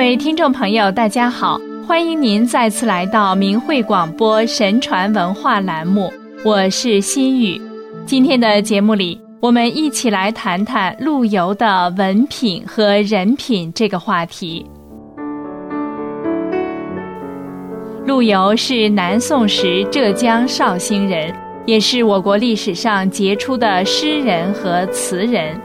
各位听众朋友，大家好，欢迎您再次来到明慧广播神传文化栏目，我是心雨。今天的节目里，我们一起来谈谈陆游的文品和人品这个话题。陆游是南宋时浙江绍兴人，也是我国历史上杰出的诗人和词人。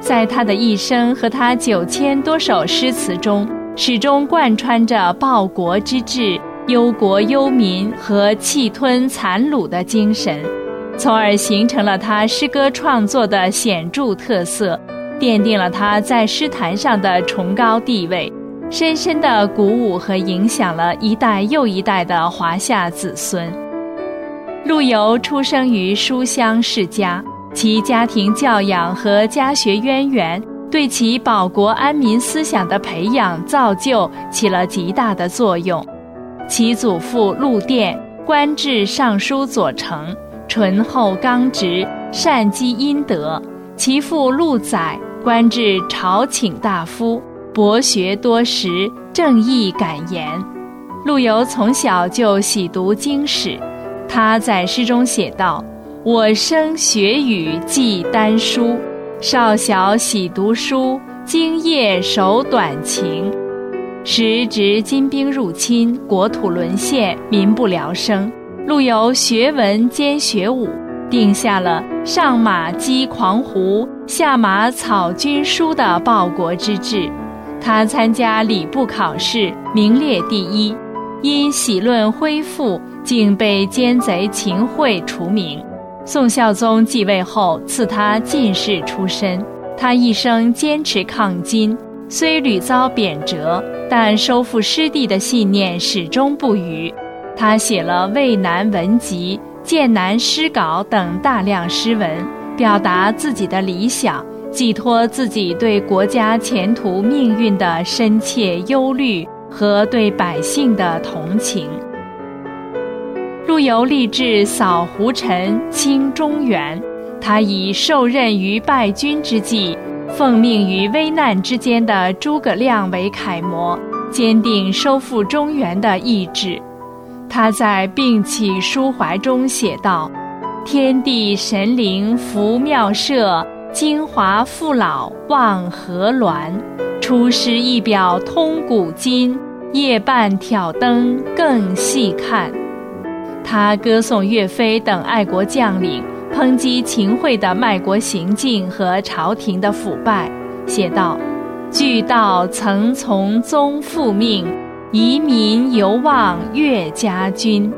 在他的一生和他九千多首诗词中，始终贯穿着报国之志、忧国忧民和气吞残虏的精神，从而形成了他诗歌创作的显著特色，奠定了他在诗坛上的崇高地位，深深地鼓舞和影响了一代又一代的华夏子孙。陆游出生于书香世家，其家庭教养和家学渊源。对其保国安民思想的培养造就起了极大的作用。其祖父陆佃官至尚书左丞，醇厚刚直，善积阴德；其父陆载官至朝请大夫，博学多识，正义敢言。陆游从小就喜读经史，他在诗中写道：“我生学语记丹书。”少小喜读书，今夜守短情。时值金兵入侵，国土沦陷，民不聊生。陆游学文兼学武，定下了上马击狂胡，下马草军书的报国之志。他参加礼部考试，名列第一。因喜论恢复，竟被奸贼秦桧除名。宋孝宗继位后，赐他进士出身。他一生坚持抗金，虽屡遭贬谪，但收复失地的信念始终不渝。他写了《渭南文集》《剑南诗稿》等大量诗文，表达自己的理想，寄托自己对国家前途命运的深切忧虑和对百姓的同情。陆游立志扫胡尘，清中原。他以受任于败军之际，奉命于危难之间的诸葛亮为楷模，坚定收复中原的意志。他在并起抒怀中写道：“天地神灵福妙社，精华父老望何鸾？出师一表通古今，夜半挑灯更细看。”他歌颂岳飞等爱国将领，抨击秦桧的卖国行径和朝廷的腐败，写道：“俱道曾从宗复命，遗民犹望岳家军。”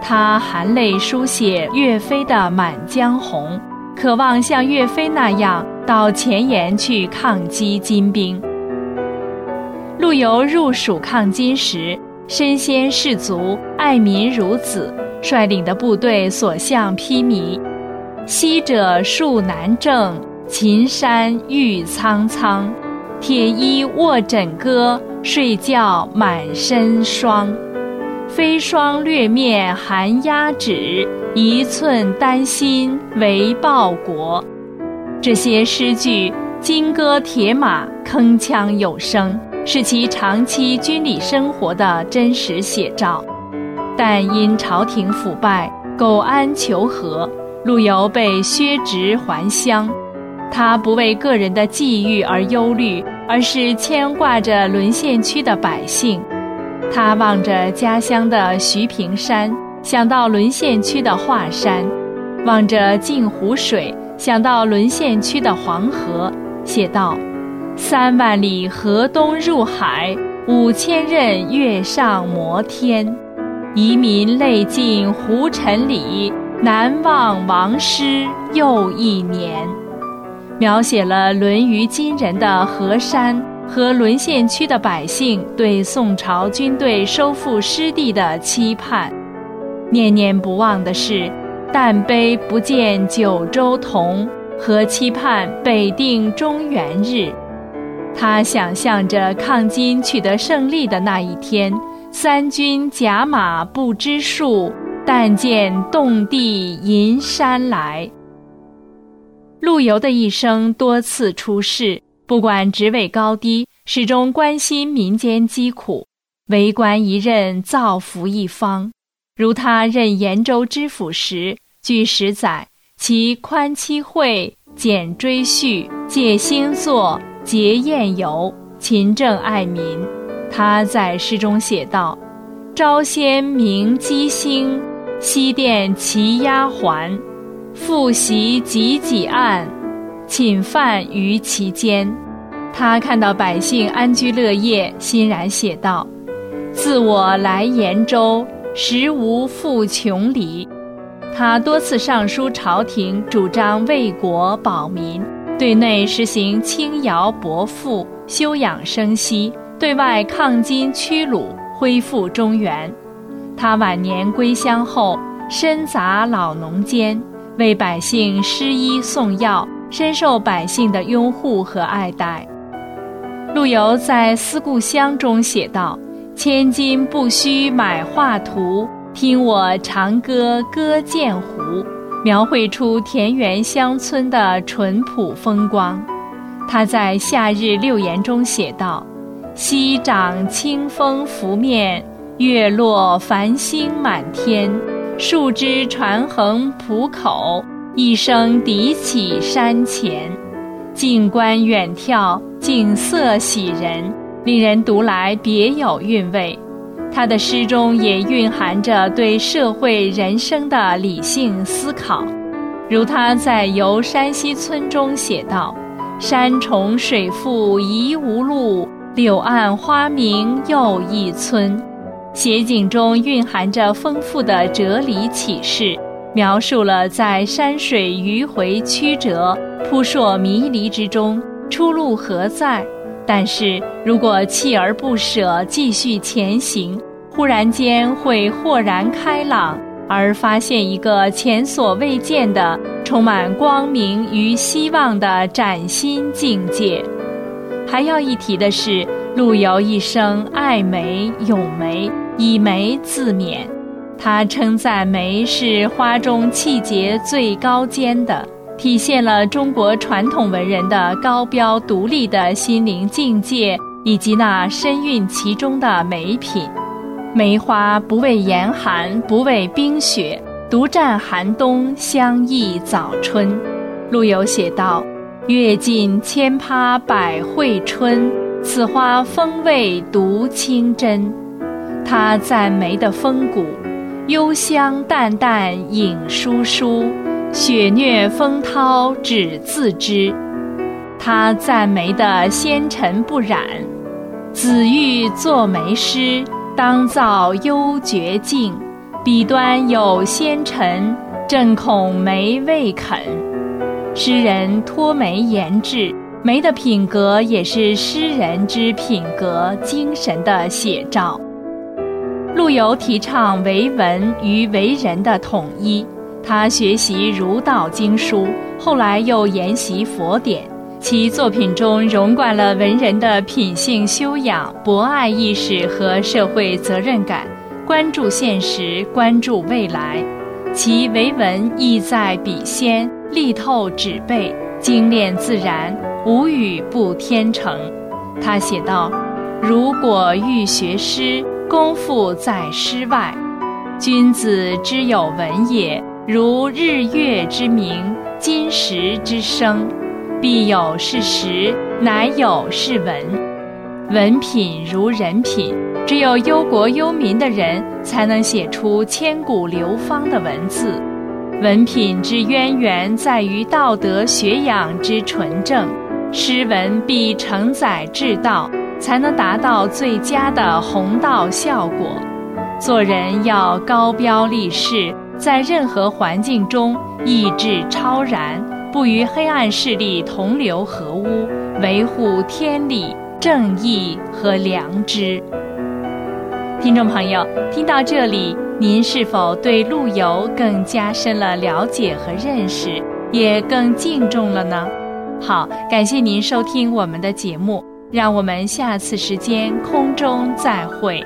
他含泪书写岳飞的《满江红》，渴望像岳飞那样到前沿去抗击金兵。陆游入蜀抗金时。身先士卒，爱民如子，率领的部队所向披靡。昔者戍南郑，秦山遇苍苍。铁衣卧枕戈，睡觉满身霜。飞霜掠面寒鸦指，一寸丹心为报国。这些诗句，金戈铁马，铿锵有声。是其长期军旅生活的真实写照，但因朝廷腐败、苟安求和，陆游被削职还乡。他不为个人的际遇而忧虑，而是牵挂着沦陷区的百姓。他望着家乡的徐平山，想到沦陷区的华山；望着镜湖水，想到沦陷区的黄河，写道。三万里河东入海，五千仞岳上摩天。遗民泪尽胡尘里，难忘王师又一年。描写了沦于金人的河山和沦陷区的百姓对宋朝军队收复失地的期盼。念念不忘的是“但悲不见九州同”和期盼北定中原日。他想象着抗金取得胜利的那一天，三军甲马不知数，但见动地银山来。陆游的一生多次出仕，不管职位高低，始终关心民间疾苦，为官一任，造福一方。如他任延州知府时，据史载，其宽期会、简追叙、戒星座、节宴游，勤政爱民。他在诗中写道：“朝先明鸡星，夕殿齐丫鬟，复习己己案。”寝饭于其间，他看到百姓安居乐业，欣然写道：“自我来延州，实无复穷理。”他多次上书朝廷，主张为国保民，对内实行轻徭薄赋，休养生息；对外抗金驱虏，恢复中原。他晚年归乡后，深杂老农间，为百姓施医送药。深受百姓的拥护和爱戴。陆游在《思故乡》中写道：“千金不须买画图，听我长歌歌剑湖。”描绘出田园乡村的淳朴风光。他在《夏日六言》中写道：“溪涨清风拂面，月落繁星满天，树枝传横浦口。”一声笛起山前，静观远眺，景色喜人，令人读来别有韵味。他的诗中也蕴含着对社会人生的理性思考，如他在《游山西村》中写道：“山重水复疑无路，柳暗花明又一村。”写景中蕴含着丰富的哲理启示。描述了在山水迂回曲折、扑朔迷离之中，出路何在？但是如果锲而不舍继续前行，忽然间会豁然开朗，而发现一个前所未见的、充满光明与希望的崭新境界。还要一提的是，陆游一生爱梅咏梅，以梅自勉。他称赞梅是花中气节最高坚的，体现了中国传统文人的高标独立的心灵境界，以及那深蕴其中的美品。梅花不畏严寒，不畏冰雪，独占寒冬，相忆早春。陆游写道：“阅尽千葩百卉春，此花风味独清真。”他赞梅的风骨。幽香淡淡影疏疏，雪虐风涛只自知。他赞梅的纤尘不染，紫玉作梅诗，当造幽绝境。彼端有纤尘，正恐梅未肯。诗人托梅言志，梅的品格也是诗人之品格精神的写照。陆游提倡为文与为人的统一，他学习儒道经书，后来又研习佛典，其作品中融贯了文人的品性修养、博爱意识和社会责任感，关注现实，关注未来。其为文意在笔先，力透纸背，精炼自然，无语不天成。他写道：“如果欲学诗。”功夫在诗外，君子之有文也，如日月之明，金石之声，必有是实，乃有是文。文品如人品，只有忧国忧民的人，才能写出千古流芳的文字。文品之渊源在于道德学养之纯正，诗文必承载至道。才能达到最佳的弘道效果。做人要高标立世，在任何环境中意志超然，不与黑暗势力同流合污，维护天理、正义和良知。听众朋友，听到这里，您是否对陆游更加深了了解和认识，也更敬重了呢？好，感谢您收听我们的节目。让我们下次时间空中再会。